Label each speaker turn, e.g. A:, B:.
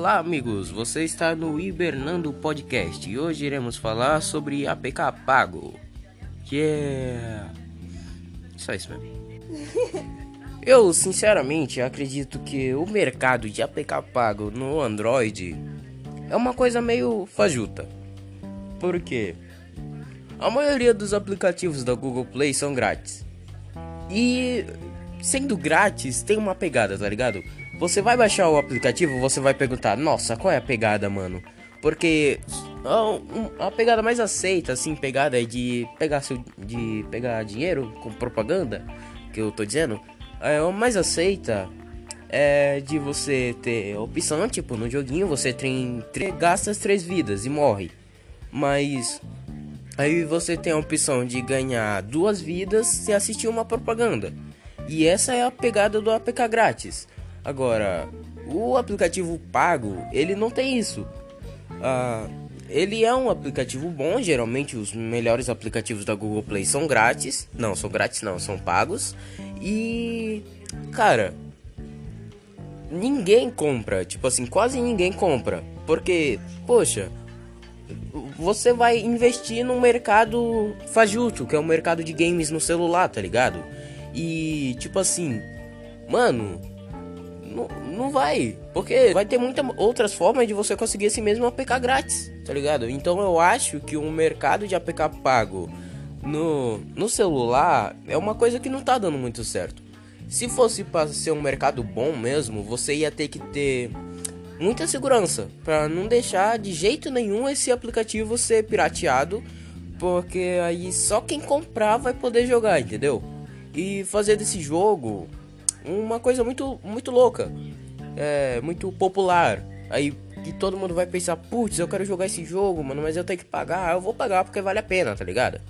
A: Olá, amigos. Você está no Hibernando Podcast e hoje iremos falar sobre APK pago. Que é. Só isso mesmo. Eu, sinceramente, acredito que o mercado de APK pago no Android é uma coisa meio fajuta. Por quê? A maioria dos aplicativos da Google Play são grátis. E sendo grátis, tem uma pegada, tá ligado? Você vai baixar o aplicativo, você vai perguntar: "Nossa, qual é a pegada, mano?" Porque a, pegada mais aceita, assim, pegada é de pegar seu, de pegar dinheiro com propaganda, que eu tô dizendo. É, a mais aceita é de você ter opção, tipo, no joguinho você tem, gasta as três vidas e morre. Mas aí você tem a opção de ganhar duas vidas se assistir uma propaganda. E essa é a pegada do APK grátis. Agora, o aplicativo pago, ele não tem isso. Ah, ele é um aplicativo bom, geralmente os melhores aplicativos da Google Play são grátis. Não, são grátis não, são pagos. E cara, ninguém compra, tipo assim, quase ninguém compra, porque, poxa, você vai investir num mercado fajuto, que é o mercado de games no celular, tá ligado? E tipo assim, mano, não, não vai, porque vai ter muitas outras formas de você conseguir esse mesmo APK grátis, tá ligado? Então eu acho que um mercado de APK pago no, no celular é uma coisa que não tá dando muito certo. Se fosse para ser um mercado bom mesmo, você ia ter que ter muita segurança para não deixar de jeito nenhum esse aplicativo ser pirateado, porque aí só quem comprar vai poder jogar, entendeu? e fazer desse jogo uma coisa muito, muito louca, é, muito popular. Aí que todo mundo vai pensar, putz, eu quero jogar esse jogo, mano, mas eu tenho que pagar. Eu vou pagar porque vale a pena, tá ligado?